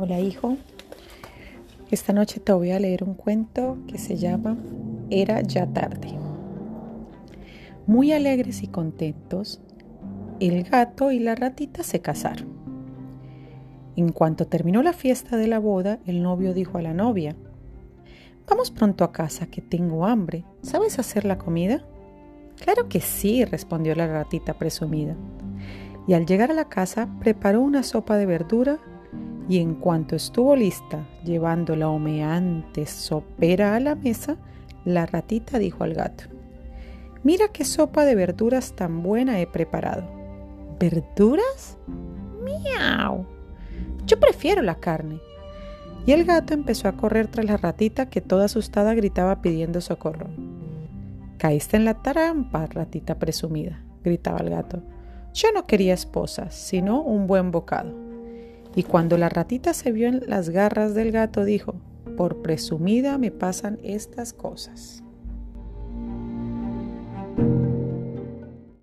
Hola hijo, esta noche te voy a leer un cuento que se llama Era ya tarde. Muy alegres y contentos, el gato y la ratita se casaron. En cuanto terminó la fiesta de la boda, el novio dijo a la novia, Vamos pronto a casa, que tengo hambre. ¿Sabes hacer la comida? Claro que sí, respondió la ratita presumida. Y al llegar a la casa preparó una sopa de verdura y en cuanto estuvo lista, llevando la humeante sopera a la mesa, la ratita dijo al gato, Mira qué sopa de verduras tan buena he preparado. ¿Verduras? ¡Miau! Yo prefiero la carne. Y el gato empezó a correr tras la ratita que toda asustada gritaba pidiendo socorro. Caíste en la trampa, ratita presumida, gritaba el gato. Yo no quería esposas, sino un buen bocado. Y cuando la ratita se vio en las garras del gato, dijo, por presumida me pasan estas cosas.